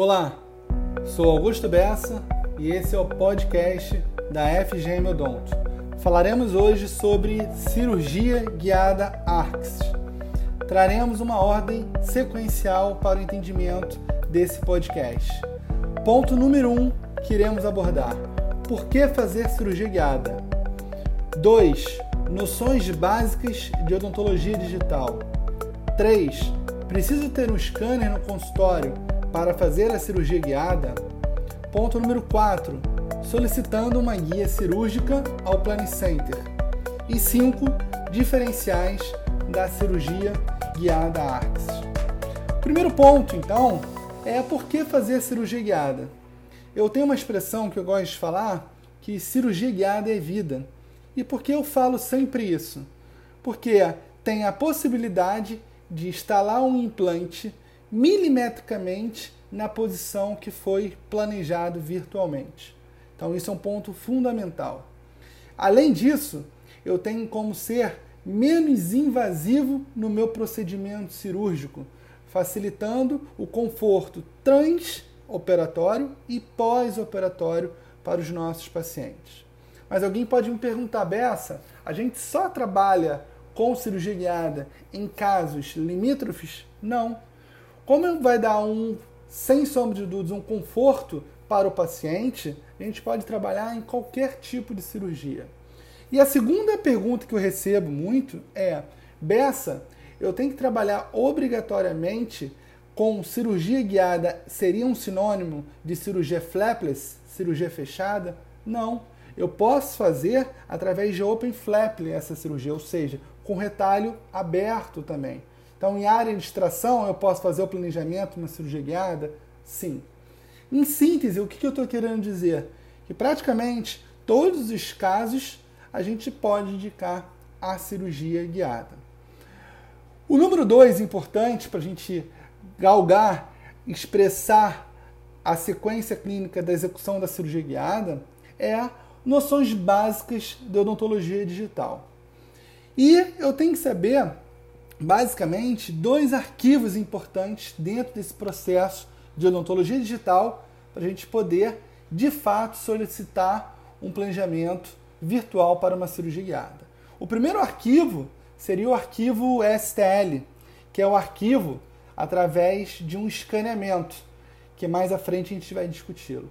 Olá, sou Augusto Bessa e esse é o podcast da FGM Odonto. Falaremos hoje sobre cirurgia guiada ARCS. Traremos uma ordem sequencial para o entendimento desse podcast. Ponto número 1 um, que iremos abordar: por que fazer cirurgia guiada? 2. Noções básicas de odontologia digital. 3. Preciso ter um scanner no consultório para fazer a cirurgia guiada? Ponto número 4. Solicitando uma guia cirúrgica ao Center. E 5. Diferenciais da cirurgia guiada ARCS. Primeiro ponto, então, é por que fazer cirurgia guiada? Eu tenho uma expressão que eu gosto de falar que cirurgia guiada é vida. E por que eu falo sempre isso? Porque tem a possibilidade de instalar um implante milimetricamente na posição que foi planejado virtualmente. Então, isso é um ponto fundamental. Além disso, eu tenho como ser menos invasivo no meu procedimento cirúrgico, facilitando o conforto transoperatório e pós-operatório para os nossos pacientes. Mas alguém pode me perguntar, Bessa, a gente só trabalha com cirurgia guiada em casos limítrofes? Não. Como vai dar um, sem sombra de dúvidas, um conforto para o paciente, a gente pode trabalhar em qualquer tipo de cirurgia. E a segunda pergunta que eu recebo muito é: Bessa, eu tenho que trabalhar obrigatoriamente com cirurgia guiada? Seria um sinônimo de cirurgia flapless, cirurgia fechada? Não. Eu posso fazer através de open flap essa cirurgia, ou seja, com retalho aberto também. Então, em área de extração, eu posso fazer o planejamento, uma cirurgia guiada? Sim. Em síntese, o que eu estou querendo dizer? Que praticamente todos os casos a gente pode indicar a cirurgia guiada. O número dois, importante para a gente galgar, expressar a sequência clínica da execução da cirurgia guiada, é noções básicas de odontologia digital. E eu tenho que saber, basicamente, dois arquivos importantes dentro desse processo de odontologia digital para a gente poder, de fato, solicitar um planejamento virtual para uma cirurgia guiada. O primeiro arquivo seria o arquivo STL, que é o arquivo através de um escaneamento, que mais à frente a gente vai discuti-lo.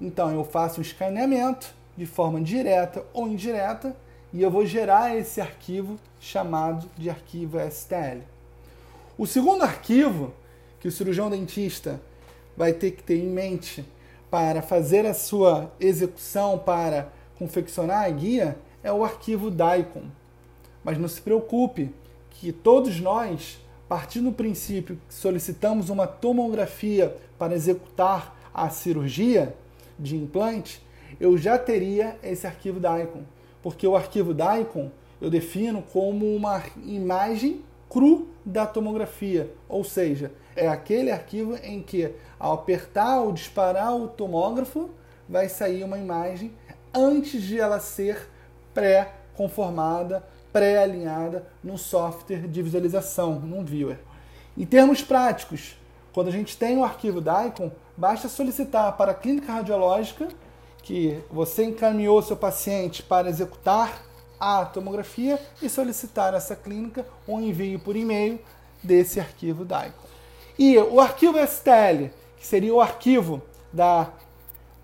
Então, eu faço um escaneamento de forma direta ou indireta e eu vou gerar esse arquivo chamado de arquivo STL. O segundo arquivo que o cirurgião dentista vai ter que ter em mente para fazer a sua execução, para confeccionar a guia, é o arquivo DICOM. Mas não se preocupe, que todos nós, partindo do princípio que solicitamos uma tomografia para executar a cirurgia de implante, eu já teria esse arquivo DICOM porque o arquivo DICOM eu defino como uma imagem cru da tomografia, ou seja, é aquele arquivo em que ao apertar ou disparar o tomógrafo vai sair uma imagem antes de ela ser pré-conformada, pré-alinhada no software de visualização, num viewer. Em termos práticos, quando a gente tem o arquivo DICOM, basta solicitar para a clínica radiológica que você encaminhou seu paciente para executar a tomografia e solicitar essa clínica um envio por e-mail desse arquivo DICOM. E o arquivo STL, que seria o arquivo da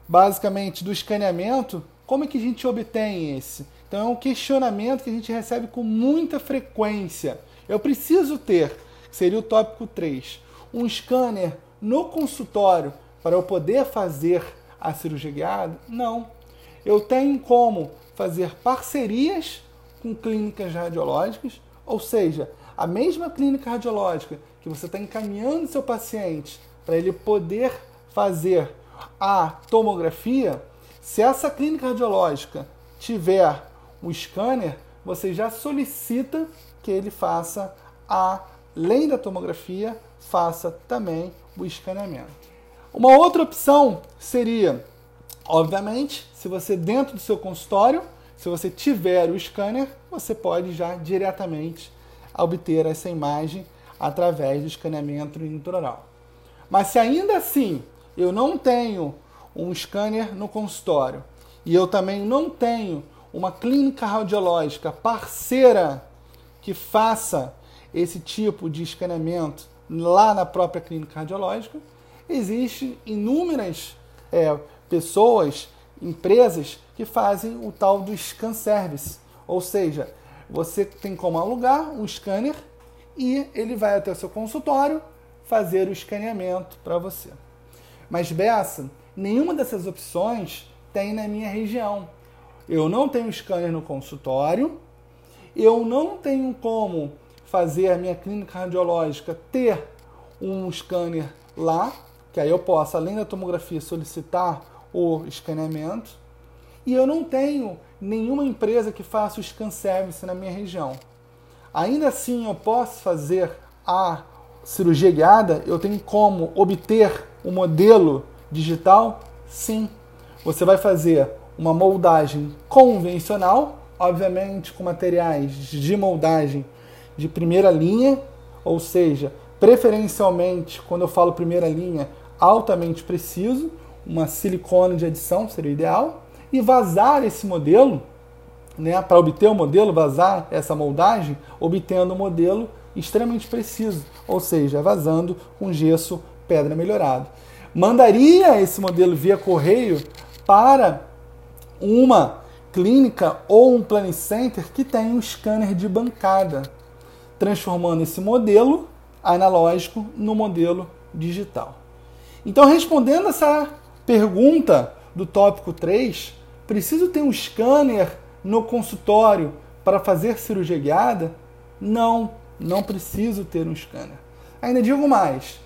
basicamente do escaneamento, como é que a gente obtém esse? Então é um questionamento que a gente recebe com muita frequência. Eu preciso ter, seria o tópico 3, um scanner no consultório para eu poder fazer a cirurgia guiada? Não. Eu tenho como fazer parcerias com clínicas radiológicas, ou seja, a mesma clínica radiológica que você está encaminhando seu paciente para ele poder fazer a tomografia, se essa clínica radiológica tiver um scanner, você já solicita que ele faça, além da tomografia, faça também o escaneamento. Uma outra opção seria, obviamente, se você dentro do seu consultório, se você tiver o scanner, você pode já diretamente obter essa imagem através do escaneamento intraoral. Mas se ainda assim eu não tenho um scanner no consultório e eu também não tenho uma clínica radiológica parceira que faça esse tipo de escaneamento lá na própria clínica radiológica, existem inúmeras é, pessoas, empresas que fazem o tal do scan service, ou seja, você tem como alugar um scanner e ele vai até o seu consultório fazer o escaneamento para você. Mas Bessa, nenhuma dessas opções tem na minha região. Eu não tenho scanner no consultório, eu não tenho como fazer a minha clínica radiológica ter um scanner lá, que aí eu posso, além da tomografia, solicitar o escaneamento. E eu não tenho nenhuma empresa que faça o scan service na minha região. Ainda assim, eu posso fazer a cirurgia guiada? Eu tenho como obter o um modelo digital? Sim. Você vai fazer uma moldagem convencional, obviamente com materiais de moldagem de primeira linha, ou seja, preferencialmente, quando eu falo primeira linha, altamente preciso, uma silicone de adição seria o ideal, e vazar esse modelo, né, para obter o modelo, vazar essa moldagem, obtendo um modelo extremamente preciso, ou seja, vazando com gesso pedra melhorado. Mandaria esse modelo via correio para uma clínica ou um planning center que tem um scanner de bancada, transformando esse modelo analógico no modelo digital. Então, respondendo essa pergunta do tópico 3, preciso ter um scanner no consultório para fazer cirurgia guiada? Não, não preciso ter um scanner. Ainda digo mais,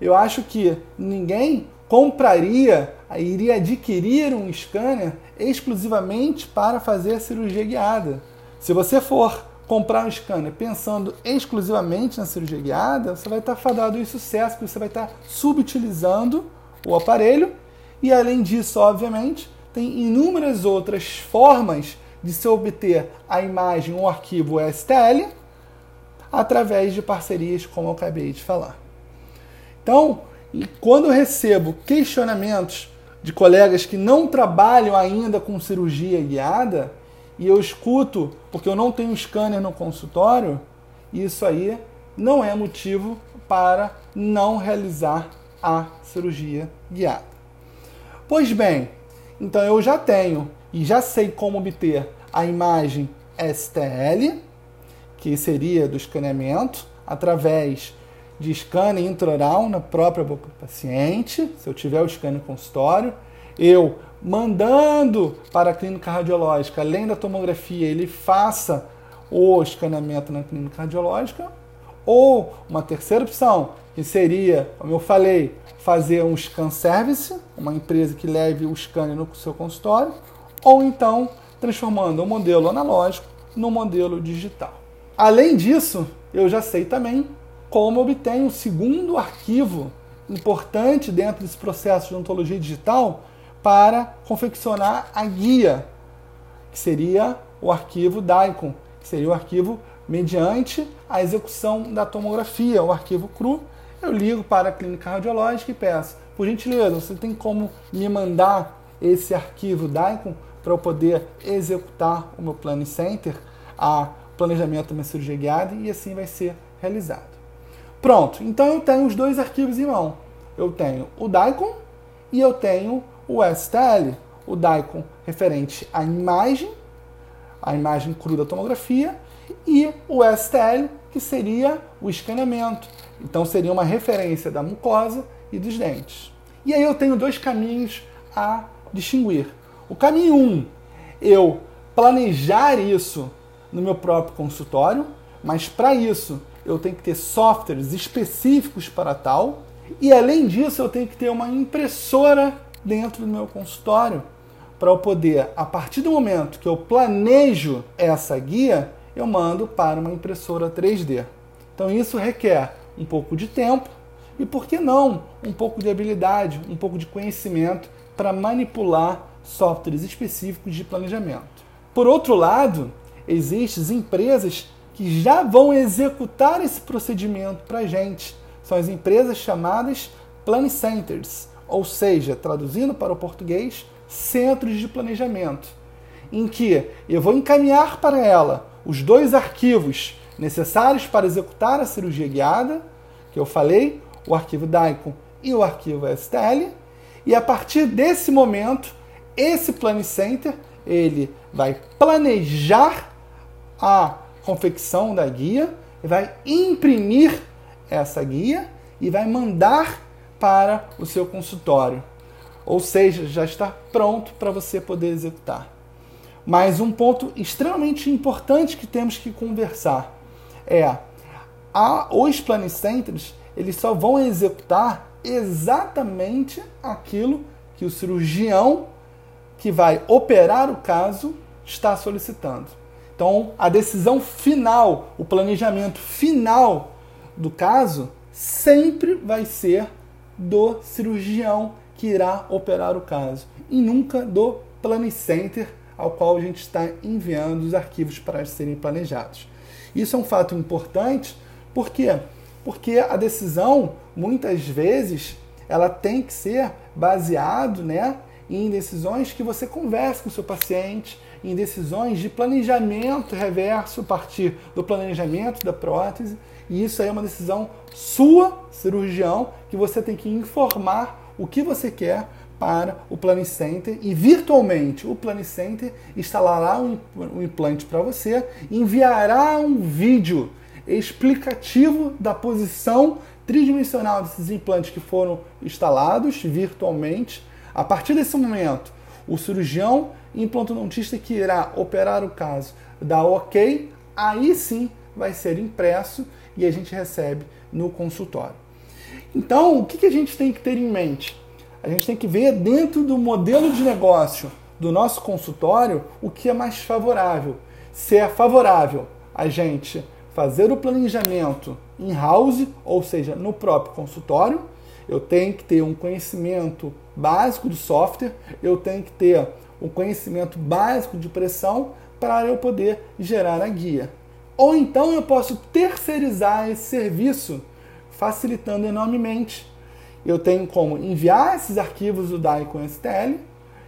eu acho que ninguém compraria, iria adquirir um scanner exclusivamente para fazer cirurgia guiada. Se você for comprar um scanner pensando exclusivamente na cirurgia guiada, você vai estar fadado em sucesso, porque você vai estar subutilizando o aparelho e, além disso, obviamente, tem inúmeras outras formas de se obter a imagem ou arquivo STL através de parcerias, como eu acabei de falar. Então, quando eu recebo questionamentos de colegas que não trabalham ainda com cirurgia guiada, e eu escuto porque eu não tenho scanner no consultório, isso aí não é motivo para não realizar a cirurgia guiada. Pois bem, então eu já tenho e já sei como obter a imagem STL, que seria do escaneamento, através de scanner intraoral na própria boca do paciente, se eu tiver o scanner consultório, eu mandando para a clínica radiológica, além da tomografia, ele faça o escaneamento na clínica radiológica, ou uma terceira opção, que seria, como eu falei, fazer um scan service, uma empresa que leve o scanner no seu consultório, ou então transformando o modelo analógico no modelo digital. Além disso, eu já sei também como obter um segundo arquivo importante dentro desse processo de ontologia digital para confeccionar a guia, que seria o arquivo DICOM, que seria o arquivo mediante a execução da tomografia, o arquivo cru. Eu ligo para a clínica radiológica e peço, por gentileza, você tem como me mandar esse arquivo DICOM para eu poder executar o meu Planning Center, a planejamento da minha cirurgia guiada, e assim vai ser realizado. Pronto, então eu tenho os dois arquivos em mão. Eu tenho o DICOM e eu tenho o STL, o DICOM referente à imagem, a imagem crua da tomografia, e o STL, que seria o escaneamento. Então seria uma referência da mucosa e dos dentes. E aí eu tenho dois caminhos a distinguir. O caminho 1, um, eu planejar isso no meu próprio consultório, mas para isso eu tenho que ter softwares específicos para tal, e além disso eu tenho que ter uma impressora dentro do meu consultório para eu poder, a partir do momento que eu planejo essa guia, eu mando para uma impressora 3D. Então isso requer um pouco de tempo e, por que não, um pouco de habilidade, um pouco de conhecimento para manipular softwares específicos de planejamento. Por outro lado, existem empresas que já vão executar esse procedimento para a gente. São as empresas chamadas Plan Centers, ou seja, traduzindo para o português, centros de planejamento, em que eu vou encaminhar para ela os dois arquivos necessários para executar a cirurgia guiada, que eu falei, o arquivo DICOM e o arquivo STL, e a partir desse momento, esse Center ele vai planejar a confecção da guia, vai imprimir essa guia e vai mandar para o seu consultório. Ou seja, já está pronto para você poder executar. Mas um ponto extremamente importante que temos que conversar é a, os planicenters eles só vão executar exatamente aquilo que o cirurgião que vai operar o caso está solicitando. Então, a decisão final, o planejamento final do caso sempre vai ser do cirurgião que irá operar o caso e nunca do planicenter ao qual a gente está enviando os arquivos para serem planejados. Isso é um fato importante, por quê? Porque a decisão, muitas vezes, ela tem que ser baseado, né, em decisões que você conversa com o seu paciente, em decisões de planejamento reverso partir do planejamento da prótese. E isso aí é uma decisão sua, cirurgião, que você tem que informar o que você quer para o Planicenter e virtualmente o Planicenter instalará um, um implante para você, enviará um vídeo explicativo da posição tridimensional desses implantes que foram instalados virtualmente. A partir desse momento, o cirurgião implantodontista que irá operar o caso dá ok, aí sim vai ser impresso e a gente recebe no consultório. Então, o que a gente tem que ter em mente? A gente tem que ver dentro do modelo de negócio do nosso consultório o que é mais favorável. Se é favorável a gente fazer o planejamento in-house, ou seja, no próprio consultório, eu tenho que ter um conhecimento básico do software, eu tenho que ter um conhecimento básico de pressão para eu poder gerar a guia. Ou então eu posso terceirizar esse serviço, facilitando enormemente. Eu tenho como enviar esses arquivos do DAI com STL,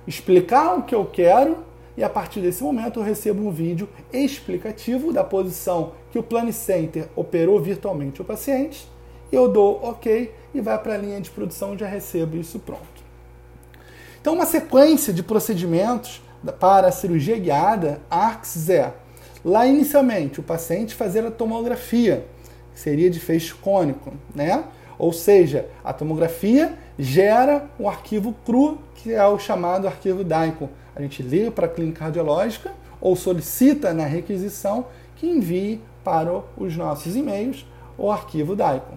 explicar o que eu quero e a partir desse momento eu recebo um vídeo explicativo da posição que o Plane Center operou virtualmente o paciente, eu dou OK e vai para a linha de produção e já recebo isso pronto. Então, uma sequência de procedimentos para a cirurgia guiada ARCS é, lá inicialmente, o paciente fazer a tomografia, que seria de feixe cônico, né? Ou seja, a tomografia gera um arquivo cru, que é o chamado arquivo DICOM. A gente liga para a clínica radiológica ou solicita na requisição que envie para os nossos e-mails o arquivo DICOM.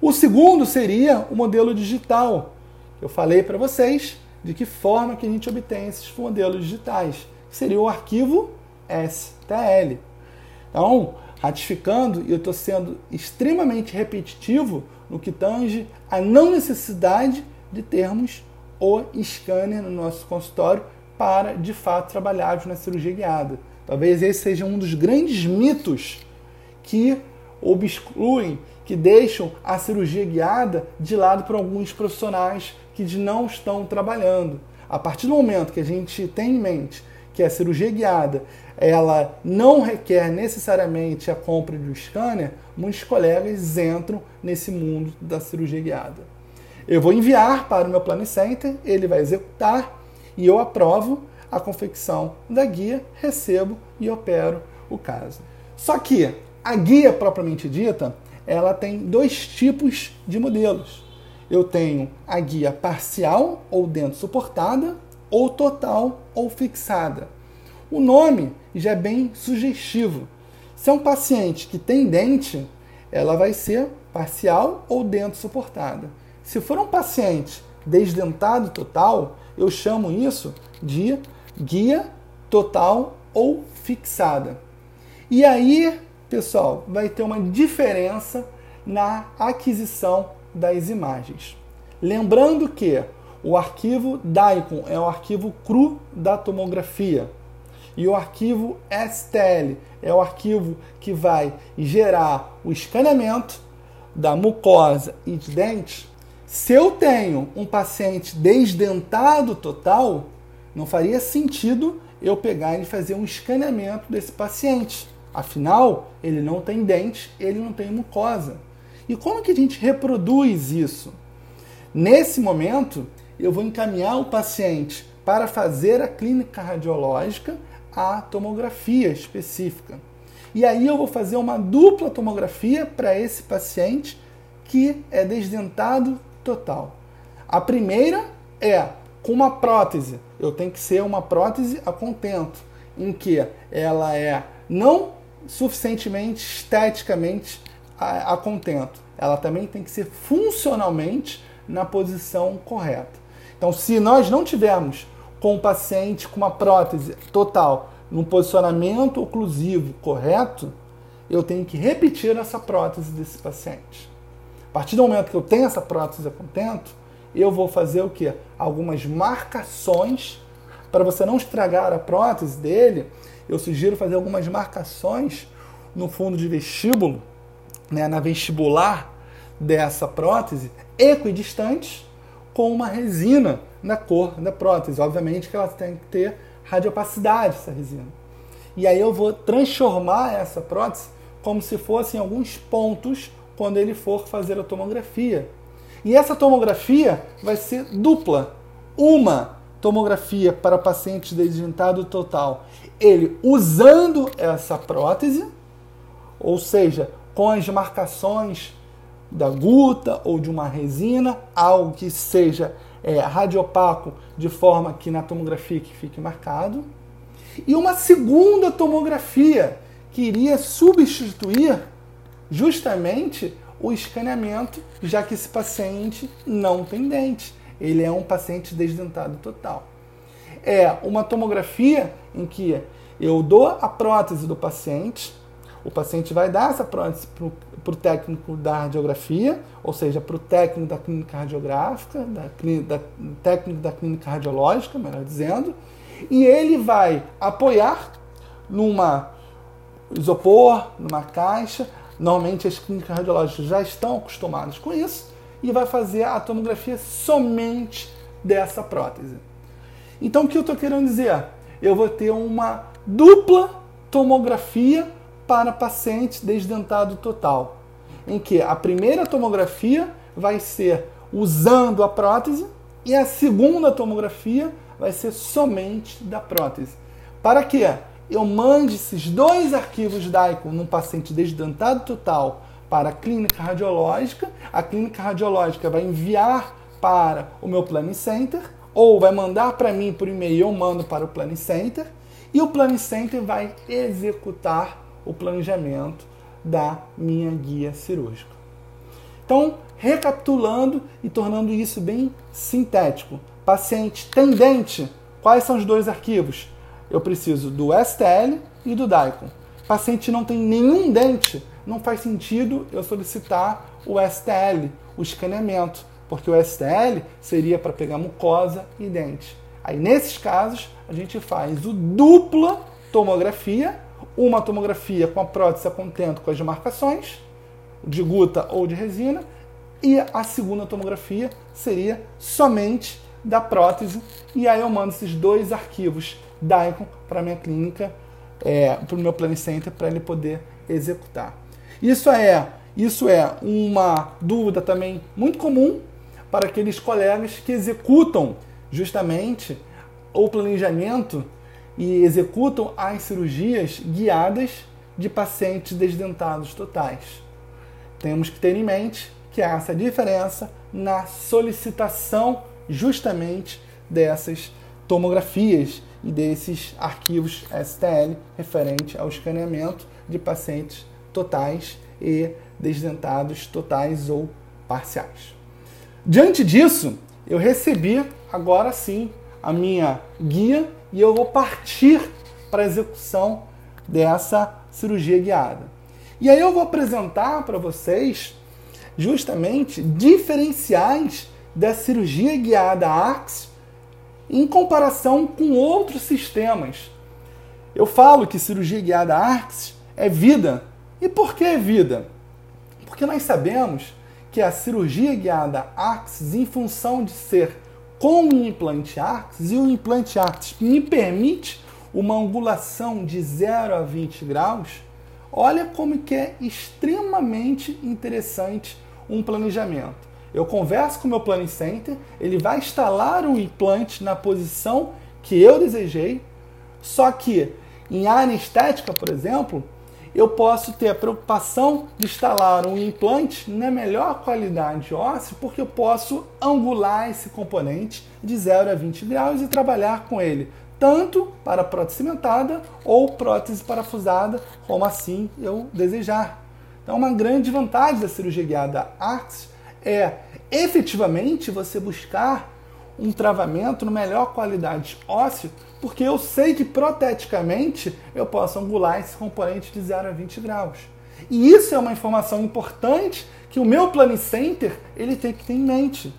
O segundo seria o modelo digital. Eu falei para vocês de que forma que a gente obtém esses modelos digitais, seria o arquivo STL. Então, ratificando, e eu estou sendo extremamente repetitivo no que tange a não necessidade de termos o scanner no nosso consultório para, de fato, trabalharmos na cirurgia guiada. Talvez esse seja um dos grandes mitos que obstruem, que deixam a cirurgia guiada de lado para alguns profissionais que não estão trabalhando. A partir do momento que a gente tem em mente que a cirurgia guiada ela não requer necessariamente a compra de um scanner, muitos colegas entram nesse mundo da cirurgia guiada. Eu vou enviar para o meu Plano Center, ele vai executar e eu aprovo a confecção da guia, recebo e opero o caso. Só que a guia propriamente dita, ela tem dois tipos de modelos. Eu tenho a guia parcial ou dentro suportada, ou total ou fixada. O nome já é bem sugestivo. Se é um paciente que tem dente, ela vai ser parcial ou dentro suportada. Se for um paciente desdentado total, eu chamo isso de guia total ou fixada. E aí, pessoal, vai ter uma diferença na aquisição das imagens. Lembrando que o arquivo DICOM é o arquivo cru da tomografia e o arquivo STL é o arquivo que vai gerar o escaneamento da mucosa e de dente. Se eu tenho um paciente desdentado total, não faria sentido eu pegar e fazer um escaneamento desse paciente. Afinal, ele não tem dente, ele não tem mucosa. E como que a gente reproduz isso? Nesse momento, eu vou encaminhar o paciente para fazer a clínica radiológica, a tomografia específica. E aí eu vou fazer uma dupla tomografia para esse paciente que é desdentado total. A primeira é com uma prótese. Eu tenho que ser uma prótese a contento, em que ela é não suficientemente esteticamente a, contento. Ela também tem que ser funcionalmente na posição correta. Então, se nós não tivermos com o paciente com uma prótese total no posicionamento oclusivo correto, eu tenho que repetir essa prótese desse paciente. A partir do momento que eu tenho essa prótese a contento, eu vou fazer o que? Algumas marcações para você não estragar a prótese dele. Eu sugiro fazer algumas marcações no fundo de vestíbulo, né, na vestibular dessa prótese, equidistante, com uma resina na cor da prótese. Obviamente que ela tem que ter radiopacidade, essa resina. E aí eu vou transformar essa prótese como se fossem alguns pontos quando ele for fazer a tomografia. E essa tomografia vai ser dupla. Uma tomografia para paciente desdentado total, ele usando essa prótese, ou seja, com as marcações da guta ou de uma resina, algo que seja é, radiopaco, de forma que na tomografia que fique marcado. E uma segunda tomografia que iria substituir justamente o escaneamento, já que esse paciente não tem dente. Ele é um paciente desdentado total. É uma tomografia em que eu dou a prótese do paciente, o paciente vai dar essa prótese para o técnico da radiografia, ou seja, para o técnico da clínica radiográfica, da, da técnico da clínica radiológica, melhor dizendo, e ele vai apoiar numa isopor, numa caixa. Normalmente as clínicas radiológicas já estão acostumadas com isso e vai fazer a tomografia somente dessa prótese. Então o que eu estou querendo dizer? Eu vou ter uma dupla tomografia para paciente desdentado total, em que a primeira tomografia vai ser usando a prótese e a segunda tomografia vai ser somente da prótese. Para que eu mande esses dois arquivos DICOM num paciente desdentado total para a clínica radiológica, a clínica radiológica vai enviar para o meu Planning Center ou vai mandar para mim por e-mail, eu mando para o Planning Center e o Planning Center vai executar o planejamento da minha guia cirúrgica. Então, recapitulando e tornando isso bem sintético. Paciente tendente, quais são os dois arquivos? Eu preciso do STL e do DICOM. Paciente não tem nenhum dente, não faz sentido eu solicitar o STL, o escaneamento, porque o STL seria para pegar mucosa e dente. Aí nesses casos a gente faz o dupla tomografia uma tomografia com a prótese a contento com as demarcações, de guta ou de resina, e a segunda tomografia seria somente da prótese, e aí eu mando esses dois arquivos DICOM para minha clínica, é, para o meu Planning Center, para ele poder executar. Isso é, isso é uma dúvida também muito comum para aqueles colegas que executam justamente o planejamento e executam as cirurgias guiadas de pacientes desdentados totais. Temos que ter em mente que há essa diferença na solicitação justamente dessas tomografias e desses arquivos STL referente ao escaneamento de pacientes totais e desdentados totais ou parciais. Diante disso, eu recebi agora sim a minha guia e eu vou partir para a execução dessa cirurgia guiada. E aí eu vou apresentar para vocês justamente diferenciais da cirurgia guiada ARCS em comparação com outros sistemas. Eu falo que cirurgia guiada ARCS é vida. E por que é vida? Porque nós sabemos que a cirurgia guiada Axis, em função de ser com o implante Axis, e o implante Axis me permite uma angulação de 0 a 20 graus, olha como que é extremamente interessante um planejamento. Eu converso com o meu planning center, ele vai instalar o implante na posição que eu desejei, só que em área estética, por exemplo, eu posso ter a preocupação de instalar um implante na melhor qualidade óssea, porque eu posso angular esse componente de 0 a 20 graus e trabalhar com ele tanto para prótese cimentada ou prótese parafusada, como assim eu desejar. Então, uma grande vantagem da cirurgia guiada ARCS é efetivamente você buscar um travamento no melhor qualidade óssea, porque eu sei que proteticamente eu posso angular esse componente de 0 a 20 graus. E isso é uma informação importante que o meu Planning Center ele tem que ter em mente,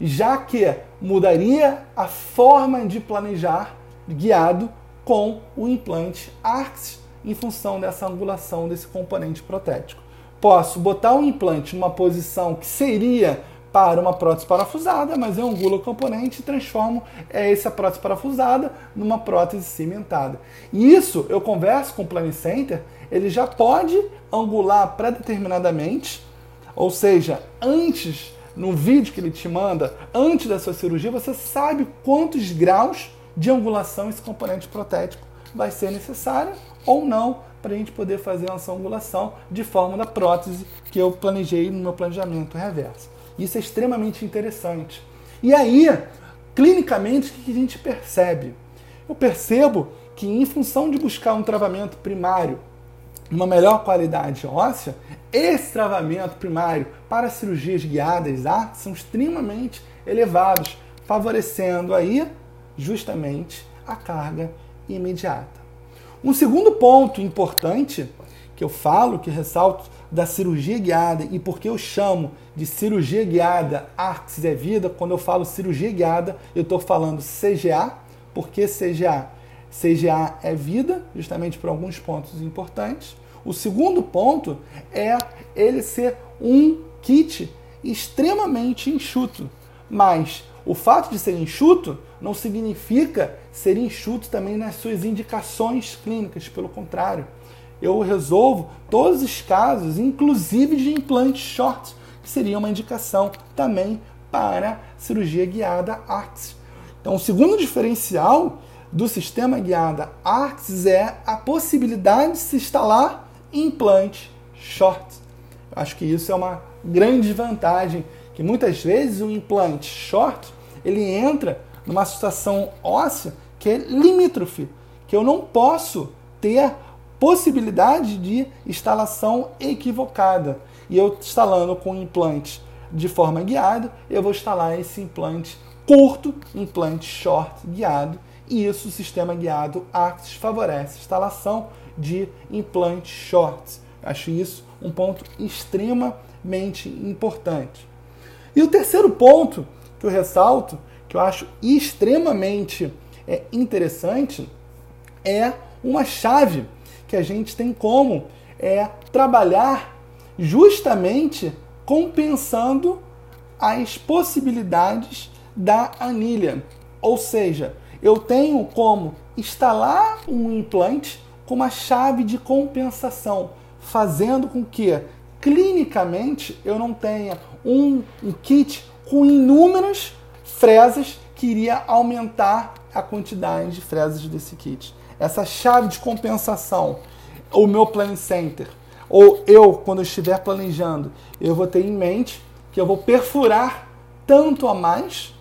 já que mudaria a forma de planejar guiado com o implante ARCS em função dessa angulação desse componente protético. Posso botar o implante numa posição que seria para uma prótese parafusada, mas eu angulo o componente e transformo essa prótese parafusada numa prótese cimentada. E isso eu converso com o Planning Center, ele já pode angular predeterminadamente, ou seja, antes, no vídeo que ele te manda, antes da sua cirurgia, você sabe quantos graus de angulação esse componente protético vai ser necessário ou não para a gente poder fazer essa angulação de forma da prótese que eu planejei no meu planejamento reverso. Isso é extremamente interessante. E aí, clinicamente, o que a gente percebe? Eu percebo que, em função de buscar um travamento primário, uma melhor qualidade óssea, esse travamento primário para cirurgias guiadas ah, são extremamente elevados, favorecendo aí justamente a carga imediata. Um segundo ponto importante que eu falo, que ressalto da cirurgia guiada e porque eu chamo de cirurgia guiada Arx é vida, quando eu falo cirurgia guiada, eu estou falando CGA, porque CGA? CGA é vida, justamente por alguns pontos importantes. O segundo ponto é ele ser um kit extremamente enxuto, mas o fato de ser enxuto não significa ser enxuto também nas suas indicações clínicas, pelo contrário. Eu resolvo todos os casos, inclusive de implantes short, que seria uma indicação também para cirurgia guiada ARCS. Então, o segundo diferencial do sistema guiada ARCS é a possibilidade de se instalar implante short. Eu acho que isso é uma grande vantagem, que muitas vezes o implante short ele entra numa situação óssea que é limítrofe, que eu não posso ter possibilidade de instalação equivocada. E eu instalando com implante de forma guiada, eu vou instalar esse implante curto, implante short guiado, e isso o sistema guiado Axis favorece a instalação de implantes shorts. Acho isso um ponto extremamente importante. E o terceiro ponto que eu ressalto, que eu acho extremamente é, interessante, é uma chave que a gente tem como é, trabalhar justamente compensando as possibilidades da anilha. Ou seja, eu tenho como instalar um implante com uma chave de compensação, fazendo com que clinicamente eu não tenha um, um kit com inúmeras fresas que iria aumentar a quantidade de fresas desse kit. Essa chave de compensação, o meu planning center, ou eu, quando eu estiver planejando, eu vou ter em mente que eu vou perfurar tanto a mais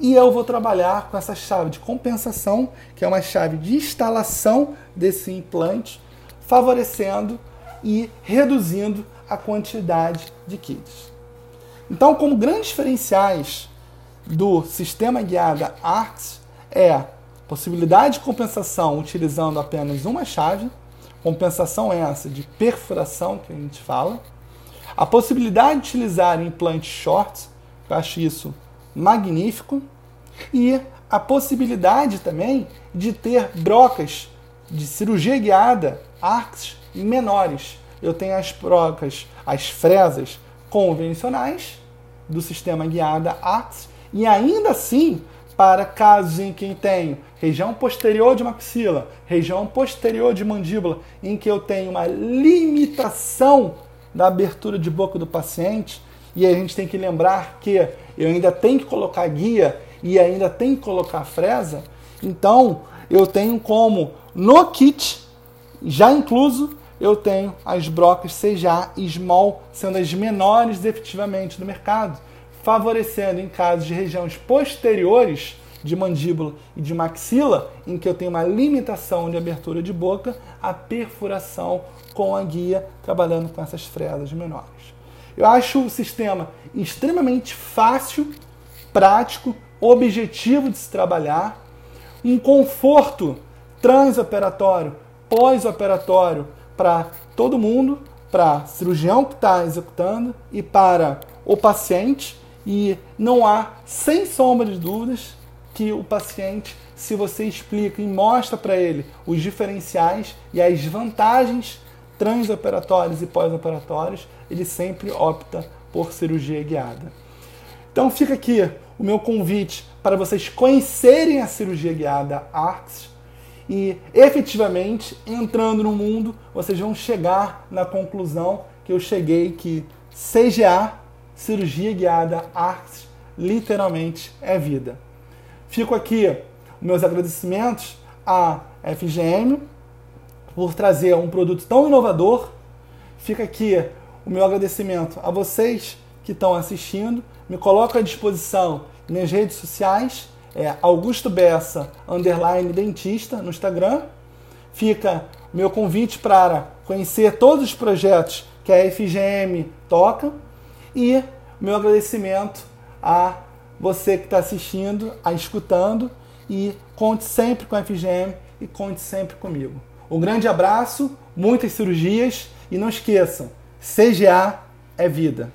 e eu vou trabalhar com essa chave de compensação, que é uma chave de instalação desse implante, favorecendo e reduzindo a quantidade de kits. Então, como grandes diferenciais do sistema guiada ARCS é possibilidade de compensação utilizando apenas uma chave, compensação essa de perfuração que a gente fala, a possibilidade de utilizar implantes shorts, eu acho isso magnífico, e a possibilidade também de ter brocas de cirurgia guiada ARCS menores. Eu tenho as brocas, as fresas convencionais do sistema guiada ARTS e ainda assim para casos em que tenho região posterior de maxila, região posterior de mandíbula, em que eu tenho uma limitação da abertura de boca do paciente, e a gente tem que lembrar que eu ainda tenho que colocar guia e ainda tenho que colocar fresa, então eu tenho como no kit, já incluso, eu tenho as brocas CJA Small, sendo as menores efetivamente do mercado favorecendo em casos de regiões posteriores de mandíbula e de maxila, em que eu tenho uma limitação de abertura de boca, a perfuração com a guia, trabalhando com essas fresas menores. Eu acho o sistema extremamente fácil, prático, objetivo de se trabalhar, um conforto transoperatório, pós-operatório para todo mundo, para cirurgião que está executando e para o paciente e não há, sem sombra de dúvidas, que o paciente, se você explica e mostra para ele os diferenciais e as vantagens transoperatórias e pós-operatórias, ele sempre opta por cirurgia guiada. Então fica aqui o meu convite para vocês conhecerem a cirurgia guiada ARCS e efetivamente entrando no mundo, vocês vão chegar na conclusão que eu cheguei que CGA cirurgia guiada ARCS literalmente é vida. Fico aqui meus agradecimentos à FGM por trazer um produto tão inovador. Fica aqui o meu agradecimento a vocês que estão assistindo. Me coloco à disposição nas redes sociais, é Augusto Bessa, underline dentista, no Instagram. Fica meu convite para conhecer todos os projetos que a FGM toca e meu agradecimento a você que está assistindo, a escutando e conte sempre com a FGM e conte sempre comigo. Um grande abraço, muitas cirurgias e não esqueçam, CGA é vida.